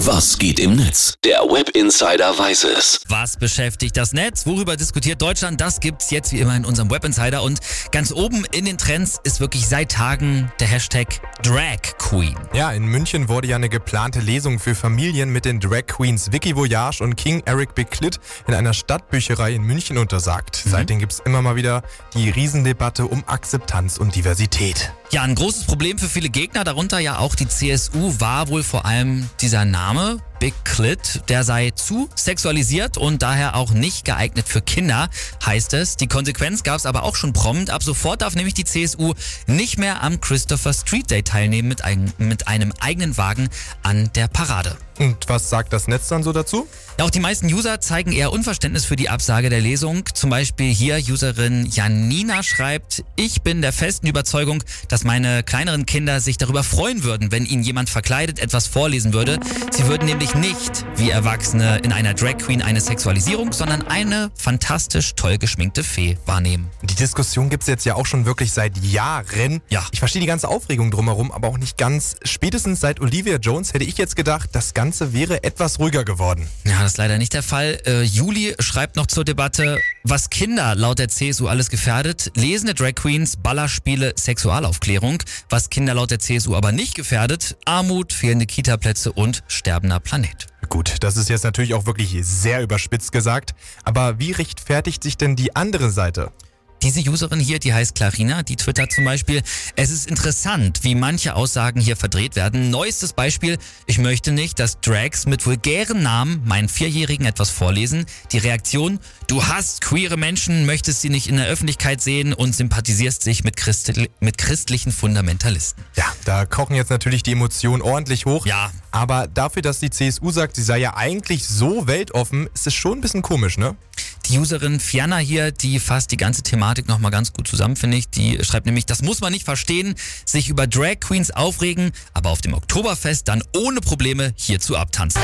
Was geht im Netz? Der Web Insider weiß es. Was beschäftigt das Netz? Worüber diskutiert Deutschland? Das gibt's jetzt wie immer in unserem Web Insider. Und ganz oben in den Trends ist wirklich seit Tagen der Hashtag Drag Queen. Ja, in München wurde ja eine geplante Lesung für Familien mit den Drag Queens Vicky Voyage und King Eric Bicklid in einer Stadtbücherei in München untersagt. Mhm. Seitdem gibt's immer mal wieder die Riesendebatte um Akzeptanz und Diversität. Ja, ein großes Problem für viele Gegner, darunter ja auch die CSU, war wohl vor allem dieser Name Clit, der sei zu sexualisiert und daher auch nicht geeignet für Kinder, heißt es. Die Konsequenz gab es aber auch schon prompt. Ab sofort darf nämlich die CSU nicht mehr am Christopher Street Day teilnehmen mit, ein, mit einem eigenen Wagen an der Parade. Und was sagt das Netz dann so dazu? Ja, auch die meisten User zeigen eher Unverständnis für die Absage der Lesung. Zum Beispiel hier Userin Janina schreibt, ich bin der festen Überzeugung, dass meine kleineren Kinder sich darüber freuen würden, wenn ihnen jemand verkleidet etwas vorlesen würde. Sie würden nämlich nicht wie Erwachsene in einer Drag Queen eine Sexualisierung, sondern eine fantastisch toll geschminkte Fee wahrnehmen. Die Diskussion gibt's jetzt ja auch schon wirklich seit Jahren. Ja. Ich verstehe die ganze Aufregung drumherum, aber auch nicht ganz. Spätestens seit Olivia Jones hätte ich jetzt gedacht, das Ganze wäre etwas ruhiger geworden. Ja, das ist leider nicht der Fall. Äh, Juli schreibt noch zur Debatte, was Kinder laut der CSU alles gefährdet. Lesende Drag Queens, Ballerspiele, Sexualaufklärung. Was Kinder laut der CSU aber nicht gefährdet, Armut, fehlende Kitaplätze und sterbender Planet. Gut, das ist jetzt natürlich auch wirklich sehr überspitzt gesagt. Aber wie rechtfertigt sich denn die andere Seite? Diese Userin hier, die heißt Clarina, die twittert zum Beispiel, es ist interessant, wie manche Aussagen hier verdreht werden. Neuestes Beispiel, ich möchte nicht, dass Drags mit vulgären Namen meinen Vierjährigen etwas vorlesen. Die Reaktion, du hast queere Menschen, möchtest sie nicht in der Öffentlichkeit sehen und sympathisierst sich mit, Christi mit christlichen Fundamentalisten. Ja, da kochen jetzt natürlich die Emotionen ordentlich hoch. Ja. Aber dafür, dass die CSU sagt, sie sei ja eigentlich so weltoffen, ist es schon ein bisschen komisch, ne? Die Userin Fianna hier, die fasst die ganze Thematik nochmal ganz gut zusammen, finde ich. Die schreibt nämlich, das muss man nicht verstehen, sich über Drag Queens aufregen, aber auf dem Oktoberfest dann ohne Probleme hierzu abtanzen.